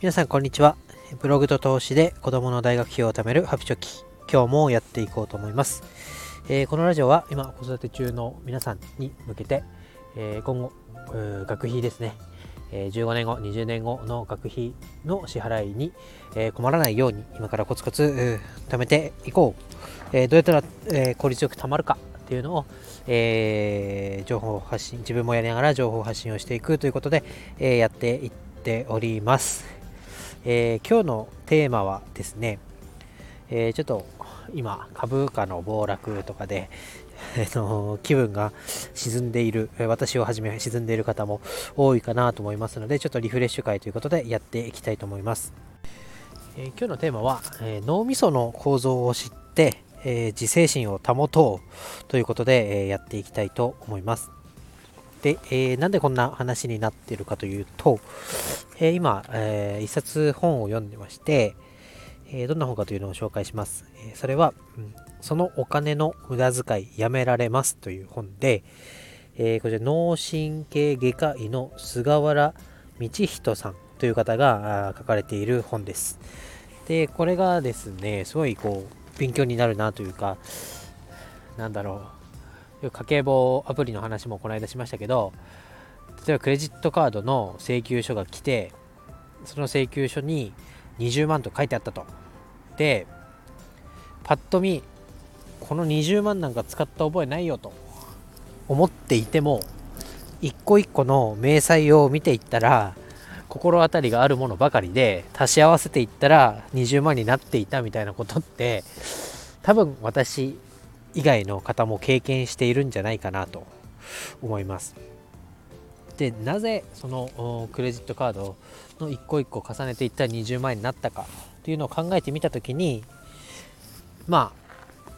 皆さんこんにちは。ブログと投資で子供の大学費用を貯めるハピチョキ。今日もやっていこうと思います、えー、このラジオは今子育て中の皆さんに向けて、えー、今後学費ですね。15年後20年後の学費の支払いにえ困らないように今からコツコツ貯めていこう。えどうやったらえ効率よく貯まるかっていうのを、え、情報発信自分もやりながら情報発信をしていくということで、え、やっていっております、えー、今日のテーマはですね、えちょっと今株価の暴落とかで、えの気分が沈んでいる私をはじめ沈んでいる方も多いかなと思いますのでちょっとリフレッシュ会ということでやっていきたいと思います、え今日のテーマは、え脳みその構造を知ってえ、自制心を保とうということで、え、やっていきたいと思います。で、えー、なんでこんな話になっているかというと、え今、え一冊本を読んでまして、えどんな本かというのを紹介します。えそれは、うん、そのお金の無駄遣いやめられますという本で、えこちら脳神経外科医の菅原道人さんという方が書かれている本です。で、これがですね、すごいこう、勉強になるなというか、なんだろう、家計簿アプリの話もこの間しましたけど、例えばクレジットカードの請求書が来て、その請求書に20万と書いてあったと。で、パッと見、この20万なんか使った覚えないよと思っていても、一個一個の明細を見ていったら、心当たりがあるものばかりで足し合わせていったら20万になっていたみたいなことって多分私以外の方も経験しているんじゃないかなと思います。でなぜそのクレジットカードの一個一個重ねていったら20万円になったかというのを考えてみた時にまあ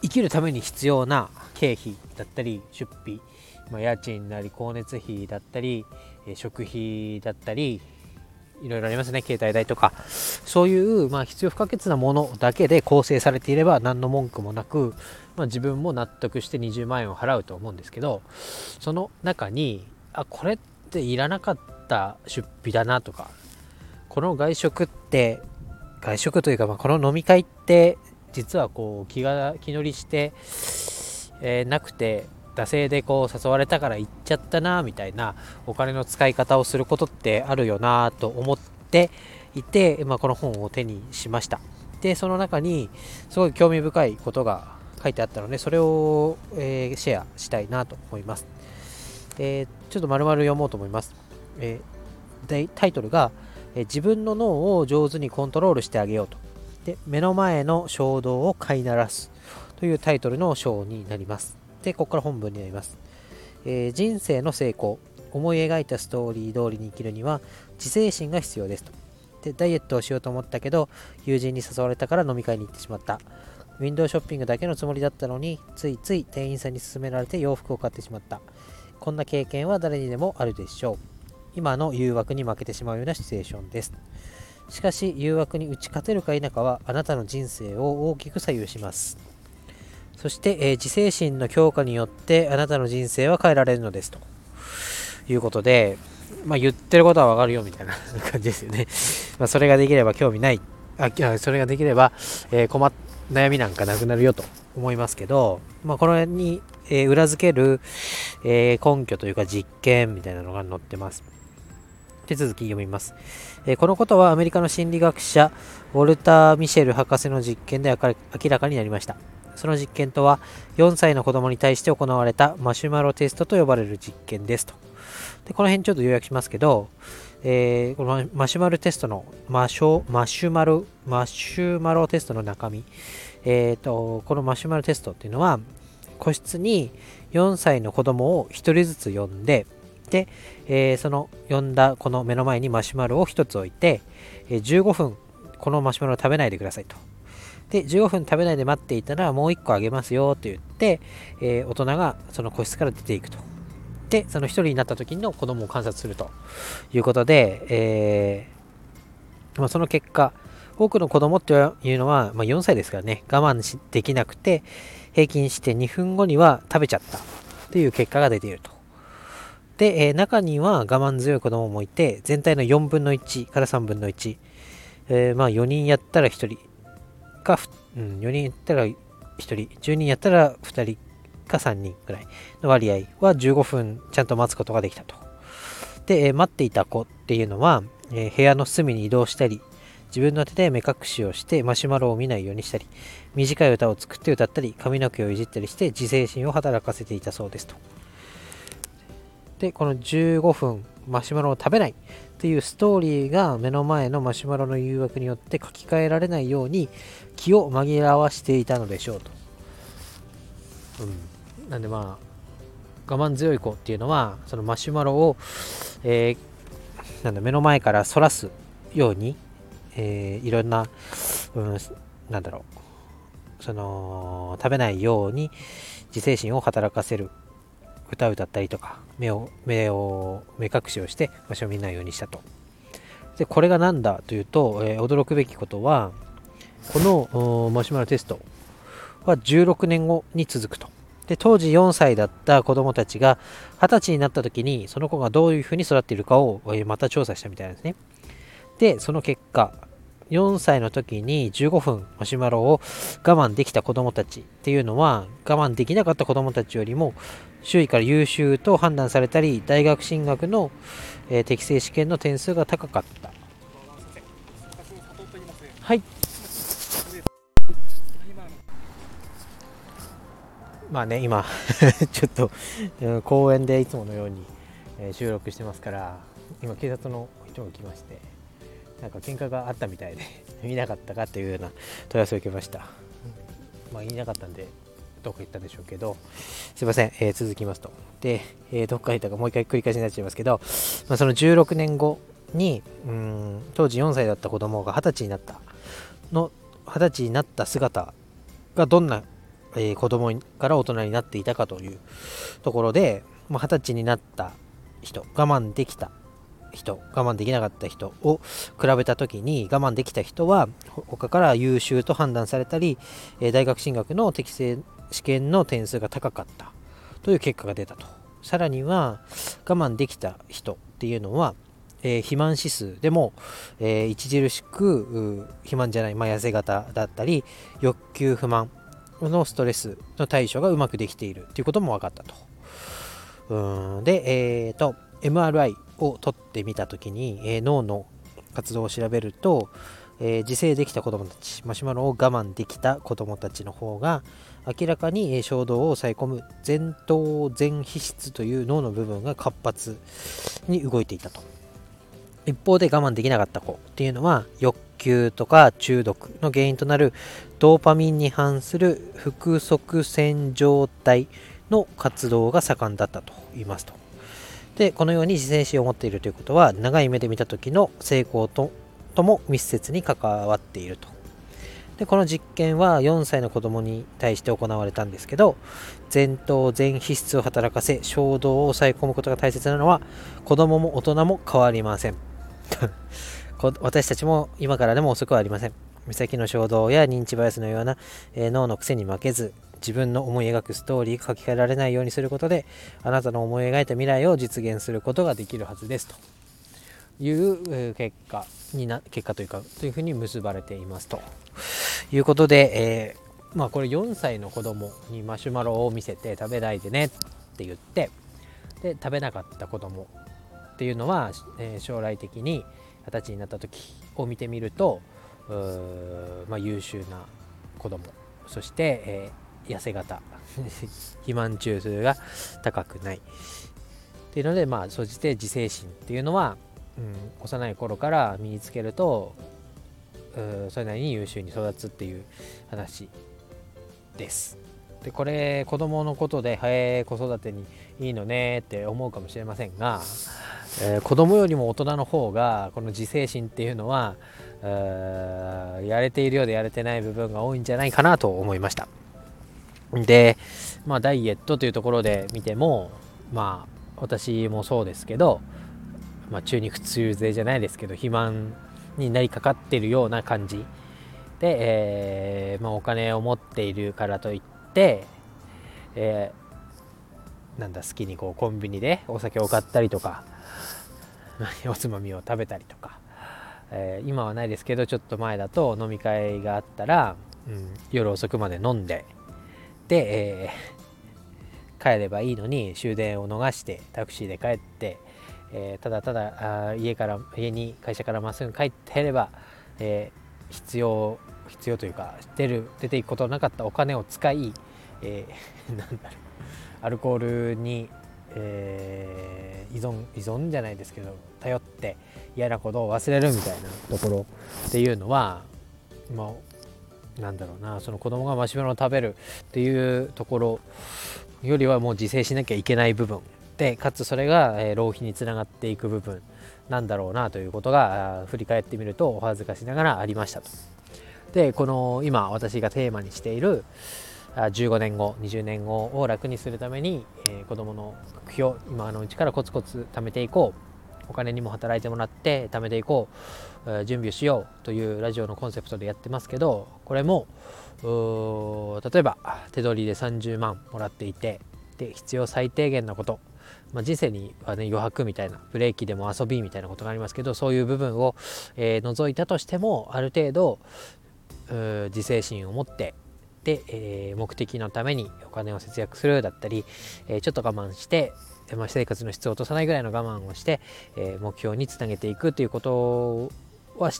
生きるために必要な経費だったり出費、まあ、家賃なり光熱費だったり食費だったりいろいろありますね。携帯代とか。そういう、まあ、必要不可欠なものだけで構成されていれば何の文句もなく、まあ、自分も納得して20万円を払うと思うんですけどその中にあこれっていらなかった出費だなとかこの外食って外食というか、まあ、この飲み会って実はこう気が気乗りして、えー、なくて惰性でこう誘われたから行っちゃったなみたいなお金の使い方をすることってあるよなと思っていて、まあ、この本を手にしました。でその中にすごい興味深いことが書いてあったのでそれを、えー、シェアしたいなと思います、えー、ちょっと丸々読もうと思います、えー、タイトルが、え自分の脳を上手にコントロールしてあげようと。で目の前の衝動を飼いならすというタイトルの章になります。で、ここから本文になります。えー、人生の成功、思い描いたストーリー通りに生きるには自制心が必要ですと。で、ダイエットをしようと思ったけど、友人に誘われたから飲み会に行ってしまった。ウィンドウショッピングだけのつもりだったのに、ついつい店員さんに勧められて洋服を買ってしまった。こんな経験は誰にでもあるでしょう。今の誘惑に負けてしまうようなシチュエーションです。しかし、誘惑に打ち勝てるか否かは、あなたの人生を大きく左右します。そして、えー、自制心の強化によってあなたの人生は変えられるのですということで、まあ、言ってることはわかるよみたいな 感じですよね。まあ、それができれば興味ない。あそれができれば、えー、困悩みなんかなくなるよと思いますけど、まあ、これに、えー、裏付ける、えー、根拠というか実験みたいなのが載ってます。手続き読みます、えこのことはアメリカの心理学者ウォルター・ミシェル博士の実験で明らかになりました。その実験とは4歳の子供に対して行われたマシュマロテストと呼ばれる実験ですと。でこの辺ちょっと要約しますけど、えー、このマシュマロテストのマシュマシュマロマシュマロテストの中身、えーと、このマシュマロテストっていうのは個室に4歳の子供を1人ずつ呼んでで、えー、その呼んだこの目の前にマシュマロを1つ置いて、えー、15分このマシュマロを食べないでくださいと。で、15分食べないで待っていたら、もう1個あげますよと言って、えー、大人がその個室から出ていくと。で、その1人になった時の子供を観察するということで、えー、まあ、その結果、多くの子供っていうのは、まあ、4歳ですからね、我慢できなくて、平均して2分後には食べちゃったという結果が出ていると。で、えー、中には我慢強い子供もいて、全体の4分の1から3分の1、えー、まあ4人やったら1人か、うん、4人やったら1人10人やったら2人か3人ぐらいの割合は15分ちゃんと待つことができたと。で、え、待っていた子っていうのは、え、部屋の隅に移動したり自分の手で目隠しをしてマシュマロを見ないようにしたり短い歌を作って歌ったり髪の毛をいじったりして自制心を働かせていたそうですと。でこの15分マシュマロを食べないっていうストーリーが目の前のマシュマロの誘惑によって書き換えられないように気を紛らわしていたのでしょうと。うん、なんでまあ我慢強い子っていうのはそのマシュマロを、えー、なんだ目の前からそらすように、えー、いろんな、うん、なんだろうその食べないように自制心を働かせる歌を歌ったりとか目を目を目隠しをして場所を見ないようにしたと。でこれが何だというと、えー、驚くべきことはこのマシュマロテストは16年後に続くと。で当時4歳だった子供たちが20歳になった時にその子がどういうふうに育っているかをまた調査したみたいなんですね。でその結果4歳の時に15分マシュマロを我慢できた子供たちっていうのは我慢できなかった子供たちよりも周囲から優秀と判断されたり大学進学の、えー、適正試験の点数が高かった。はい。まあね今 ちょっと公園でいつものように、えー、収録してますから今警察の人が来まして。なんか喧嘩があったみたいで 見なかったかというような問い合わせを受けました。うんまあ、言いなかったんで、どっか行ったんでしょうけど、すいません、えー、続きますと。で、えー、どっか行ったかもう一回繰り返しになっちゃいますけど、まあ、その16年後に、うん当時4歳だった子供が20歳になったの、20歳になった姿がどんな、えー、子供から大人になっていたかというところで、まあ、20歳になった人、我慢できた人我慢できなかった人を比べた時に我慢できた人は他から優秀と判断されたり大学進学の適正試験の点数が高かったという結果が出たとさらには我慢できた人っていうのは、えー、肥満指数でも、えー、著しく肥満じゃない、まあ、痩せ型だったり欲求不満のストレスの対処がうまくできているということも分かったと。うんで、えっ、ー、と MRI を取ってみた時に、えー、脳の活動を調べると、えー、自制できた子どもたちマシュマロを我慢できた子どもたちの方が明らかに、え衝動を抑え込む前頭前皮質という脳の部分が活発に動いていたと。一方で我慢できなかった子っていうのは欲求とか中毒の原因となるドーパミンに反する腹側線状態の活動が盛んだったと言いますと。でこのように自制心を持っているということは長い目で見た時の成功ととも密接に関わっていると。でこの実験は4歳の子供に対して行われたんですけど前頭前皮質を働かせ衝動を抑え込むことが大切なのは子供も大人も変わりません。私たちも今からでも遅くはありません。目先の衝動や認知バイアスのような、え、脳の癖に負けず自分の思い描くストーリーが書き換えられないようにすることであなたの思い描いた未来を実現することができるはずですと。いう結果にな結果というかというふうに結ばれていますと。いうことで、えー、まあこれ4歳の子供にマシュマロを見せて食べないでねって言ってで食べなかった子供。っていうのは、えー、将来的に二十歳になった時を見てみるとまあ、優秀な子供。そして、え痩せ型。肥満中枢が高くない。っていうのでまあ総じて自制心っていうのは、うん、幼い頃から身につけるとそれなりに優秀に育つっていう話です。でこれ子供のことで「へえ子育てにいいのね」って思うかもしれませんが、えー、子供よりも大人の方がこの自制心っていうのはやれているようでやれてない部分が多いんじゃないかなと思いました。で、まあ、ダイエットというところで見ても、まあ、私もそうですけど、まあ、中肉中背じゃないですけど、肥満になりかかってるような感じ。で、えー、まあ、お金を持っているからといって、えー、なんだ、好きにこうコンビニでお酒を買ったりとか、おつまみを食べたりとか、えー、今はないですけどちょっと前だと飲み会があったら、うん、夜遅くまで飲んで、えー、帰ればいいのに終電を逃してタクシーで帰って、えー、ただただあ家から家に会社からまっすぐ帰ってれば、え必要必要というか出る出ていくことなかったお金を使い、えー、なんだろうアルコールに、えー、依存依存じゃないですけど頼って嫌なことを忘れるみたいなところっていうのはまあなんだろうなその子供がマシュマロを食べるっていうところよりはもう自制しなきゃいけない部分でかつそれが、え、浪費につながっていく部分なんだろうなということが振り返ってみるとお恥ずかしながらありましたと。でこの今私がテーマにしている15年後20年後を楽にするために、え、子どもの目標今のうちからコツコツ貯めていこうお金にも働いてもらって貯めていこう、準備をしようというラジオのコンセプトでやってますけどこれも例えば手取りで30万もらっていてで必要最低限なことまあ、人生にはね余白みたいなブレーキでも遊びみたいなことがありますけどそういう部分を、えー、除いたとしてもある程度自制心を持ってで、えー、目的のためにお金を節約するだったり、えー、ちょっと我慢して、まあ、生活の質を落とさないぐらいの我慢をして、えー、目標につなげていくということは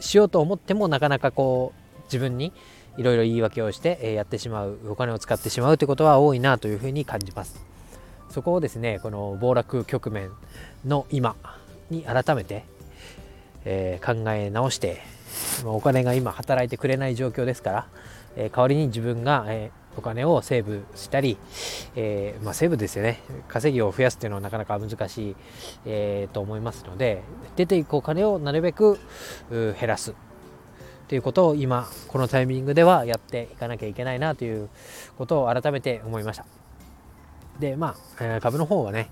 しようと思ってもなかなかこう自分にいろいろ言い訳をして、えやってしまうお金を使ってしまうということは多いなというふうに感じます。そこをですねこの暴落局面の今に改めて、え考え直してお金が今働いてくれない状況ですから、え代わりに自分が、えお金をセーブしたり、えー、まあ、セーブですよね。稼ぎを増やすっていうのはなかなか難しい、えー、と思いますので出ていくお金をなるべく減らす。ということを今このタイミングではやっていかなきゃいけないなということを改めて思いました。でまあ株の方はね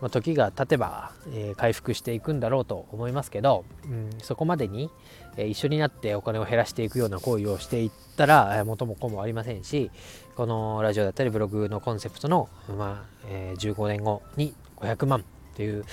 まあ時が経てば、えー、回復していくんだろうと思いますけど、うん、そこまでに、えー、一緒になってお金を減らしていくような行為をしていったら、えー、元も子もありませんしこのラジオだったりブログのコンセプトの、まあえー、15年後に500万という、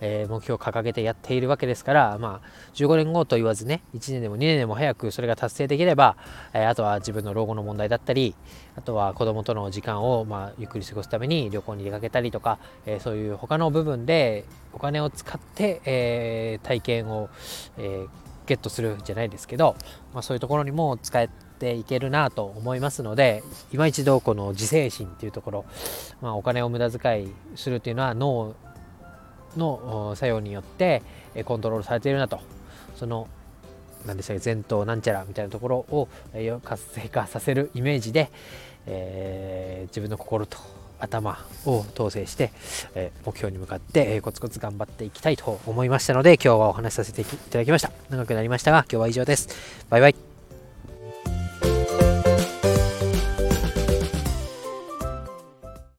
えー、目標を掲げてやっているわけですから、まあ、15年後と言わずね、1年でも2年でも早くそれが達成できれば、えー、あとは自分の老後の問題だったり、あとは子供との時間を、まあ、ゆっくり過ごすために旅行に出かけたりとか、えー、そういう他の部分でお金を使って、え体験を、えゲットするじゃないですけど、まあ、そういうところにも使えていけるなと思いますので今一度この自制心っていうところ、まあ、お金を無駄遣いするっていうのは脳の作用によってコントロールされているなと。その何でしたっけ前頭なんちゃらみたいなところを活性化させるイメージで、えー、自分の心と頭を統制して、えー、目標に向かって、え、コツコツ頑張っていきたいと思いましたので今日はお話しさせていただきました。長くなりましたが今日は以上です。バイバイ。